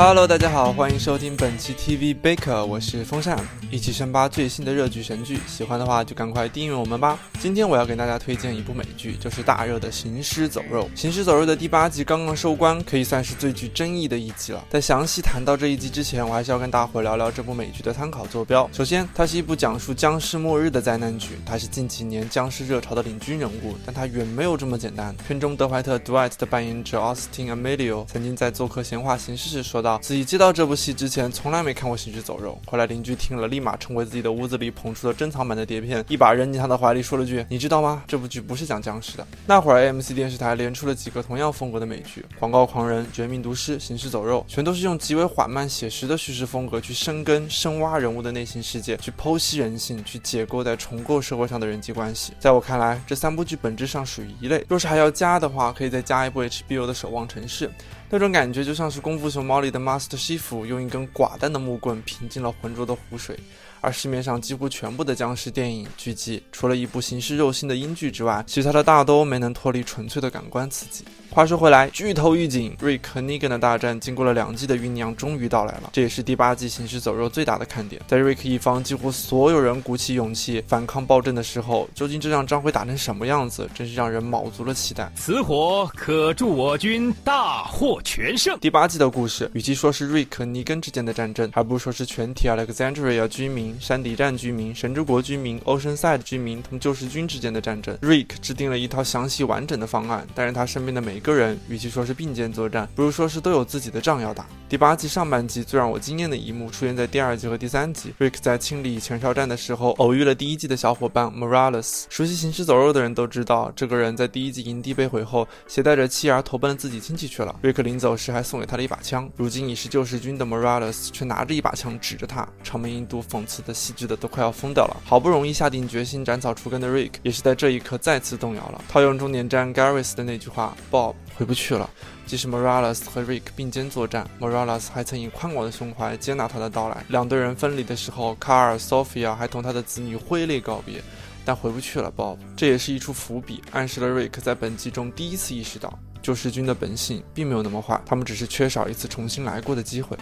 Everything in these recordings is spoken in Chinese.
Hello，大家好，欢迎收听本期 TV Baker，我是风扇，一起深扒最新的热剧神剧，喜欢的话就赶快订阅我们吧。今天我要给大家推荐一部美剧，就是大热的《行尸走肉》。《行尸走肉》的第八季刚刚收官，可以算是最具争议的一集了。在详细谈到这一集之前，我还是要跟大伙聊聊这部美剧的参考坐标。首先，它是一部讲述僵尸末日的灾难剧，它是近几年僵尸热潮的领军人物，但它远没有这么简单。片中德怀特 Dwight 的扮演者 Austin Amelio 曾经在做客闲话行事时说自己接到这部戏之前，从来没看过《行尸走肉》。后来邻居听了，立马冲回自己的屋子里，捧出了珍藏版的碟片，一把扔进他的怀里，说了句：“你知道吗？这部剧不是讲僵尸的。”那会儿，AMC 电视台连出了几个同样风格的美剧，《广告狂人》《绝命毒师》《行尸走肉》，全都是用极为缓慢写实的叙事风格去深耕、深挖人物的内心世界，去剖析人性，去解构在重构社会上的人际关系。在我看来，这三部剧本质上属于一类。若是还要加的话，可以再加一部 HBO 的《守望城市》。那种感觉就像是《功夫熊猫》里的 Master 西服用一根寡淡的木棍平静了浑浊的湖水，而市面上几乎全部的僵尸电影剧集，除了一部行尸肉心的英剧之外，其他的大都没能脱离纯粹的感官刺激。话说回来，剧透预警，Rick 和 Negan 的大战经过了两季的酝酿，终于到来了。这也是第八季行尸走肉最大的看点。在 Rick 一方几乎所有人鼓起勇气反抗暴政的时候，究竟这场仗会打成什么样子，真是让人卯足了期待。此火可助我军大获全胜。第八季的故事，与其说是 Rick 和 Negan 之间的战争，还不如说是全体 Alexandria 居民、山底站居民、神之国居民、Oceanside 居民同救世军之间的战争。Rick 制定了一套详细完整的方案，但是他身边的每一个人，与其说是并肩作战，不如说是都有自己的仗要打。第八季上半季最让我惊艳的一幕出现在第二季和第三季。Rick 在清理前哨站的时候，偶遇了第一季的小伙伴 Morales。熟悉行尸走肉的人都知道，这个人在第一季营地被毁后，携带着妻儿投奔了自己亲戚去了。Rick 临走时还送给他了一把枪。如今已是救世军的 Morales 却拿着一把枪指着他，场面一度讽刺的、细致的都快要疯掉了。好不容易下定决心斩草除根的 Rick，也是在这一刻再次动摇了。套用终点站 Garris 的那句话：“Bob 回不去了。”即使 Morales 和 Rick 并肩作战，Morales 还曾以宽广的胸怀接纳他的到来。两队人分离的时候，卡尔、Sophia 还同他的子女挥泪告别。但回不去了，Bob。这也是一处伏笔，暗示了 Rick 在本季中第一次意识到，救世军的本性并没有那么坏，他们只是缺少一次重新来过的机会。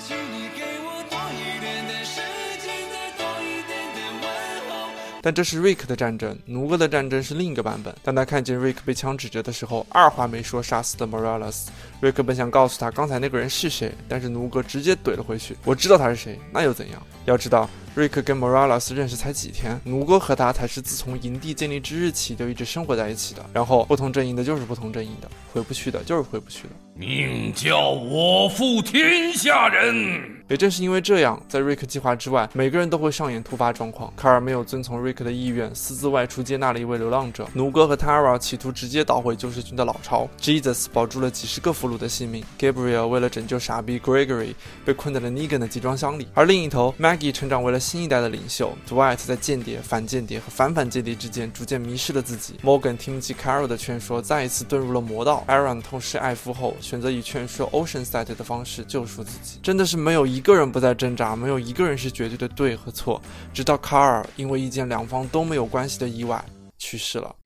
但这是瑞克的战争，奴哥的战争是另一个版本。当他看见瑞克被枪指着的时候，二话没说杀死了 Morales。瑞克本想告诉他刚才那个人是谁，但是奴哥直接怼了回去：“我知道他是谁，那又怎样？”要知道，Rick 跟 Morales 认识才几天，奴哥和他才是自从营地建立之日起就一直生活在一起的。然后不同阵营的就是不同阵营的，回不去的就是回不去的。命叫我负天下人。也正是因为这样，在瑞克计划之外，每个人都会上演突发状况。卡尔没有遵从瑞克的意愿，私自外出接纳了一位流浪者。奴哥和 Tara 企图直接捣毁救世军的老巢。Jesus 保住了几十个俘虏的性命。Gabriel 为了拯救傻逼 Gregory，被困在了 Negan 的集装箱里。而另一头，Maggie 成长为了新一代的领袖。Dwight 在间谍、反间谍和反反间谍之间逐渐迷失了自己。Morgan 听不进 Carol 的劝说，再一次遁入了魔道。Aaron 痛失爱夫后，选择以劝说 Oceanside 的方式救赎自己。真的是没有一个人不在挣扎，没有一个人是绝对的对和错。直到卡尔因为一件两方都没有关系的意外去世了。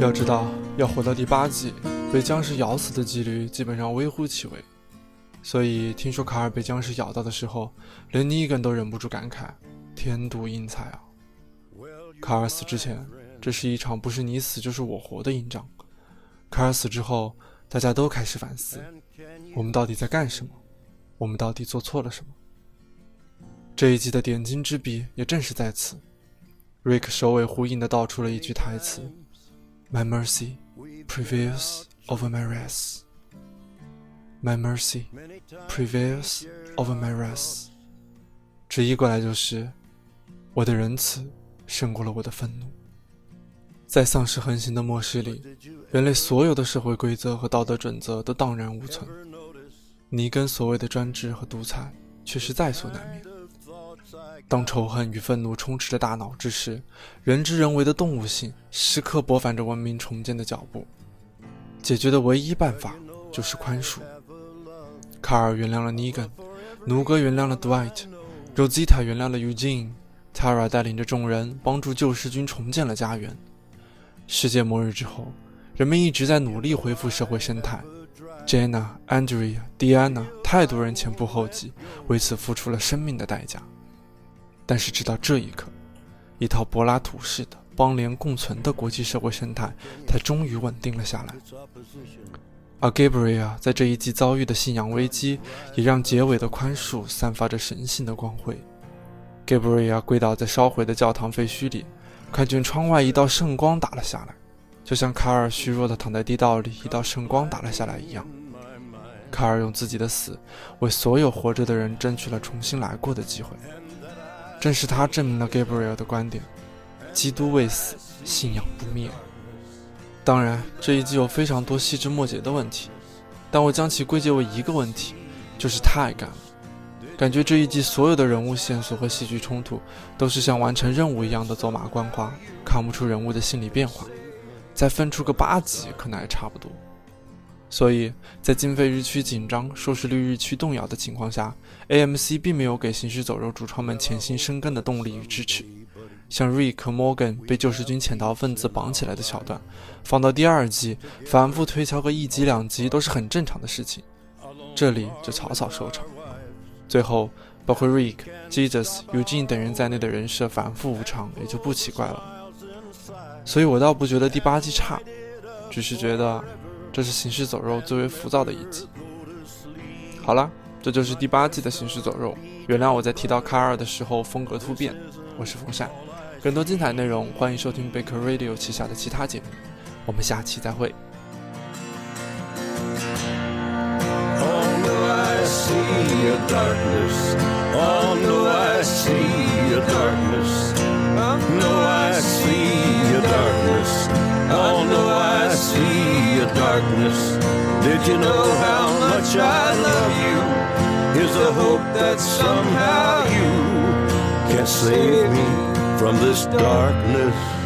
要知道，要活到第八季，被僵尸咬死的几率基本上微乎其微。所以，听说卡尔被僵尸咬到的时候，连尼根都忍不住感慨：“天妒英才啊！”卡尔死之前，这是一场不是你死就是我活的硬仗。卡尔死之后，大家都开始反思：我们到底在干什么？我们到底做错了什么？这一季的点睛之笔也正是在此。瑞克首尾呼应的道出了一句台词：“My mercy prevails over my wrath。” My mercy prevails over my wrath。直译过来就是：“我的仁慈胜过了我的愤怒。”在丧尸横行的末世里，人类所有的社会规则和道德准则都荡然无存。尼根所谓的专制和独裁却是在所难免。当仇恨与愤怒充斥着大脑之时，人之人为的动物性时刻拨反着文明重建的脚步。解决的唯一办法就是宽恕。卡尔原谅了尼根，奴哥原谅了 Dwight，Rosita 原谅了 Eugene，Tara 带领着众人帮助救世军重建了家园。世界末日之后，人们一直在努力恢复社会生态。Jenna、Andrea、Diana，太多人前仆后继，为此付出了生命的代价。但是直到这一刻，一套柏拉图式的邦联共存的国际社会生态才终于稳定了下来。而 Gabriel 在这一季遭遇的信仰危机，也让结尾的宽恕散发着神性的光辉。Gabriel 跪倒在烧毁的教堂废墟里，看见窗外一道圣光打了下来。就像卡尔虚弱地躺在地道里，一道圣光打了下来一样。卡尔用自己的死，为所有活着的人争取了重新来过的机会。正是他证明了 Gabriel 的观点：基督未死，信仰不灭。当然，这一季有非常多细枝末节的问题，但我将其归结为一个问题，就是太干了。感觉这一季所有的人物线索和戏剧冲突，都是像完成任务一样的走马观花，看不出人物的心理变化。再分出个八集，可能还差不多。所以在经费日趋紧张、收视率日趋动摇的情况下，AMC 并没有给《行尸走肉》主创们潜心深耕的动力与支持。像 Rick Morgan 被救世军潜逃分子绑起来的桥段，放到第二季，反复推敲个一集两集都是很正常的事情。这里就草草收场。最后，包括 Rick、Jesus、Eugene 等人在内的人设反复无常，也就不奇怪了。所以我倒不觉得第八季差，只是觉得这是《行尸走肉》最为浮躁的一集。好了，这就是第八季的《行尸走肉》。原谅我在提到卡尔的时候风格突变。我是风扇，更多精彩内容欢迎收听贝壳 Radio 旗下的其他节目。我们下期再会。Darkness. Did you know how much I love you? Here's a hope that somehow you can save me from this darkness.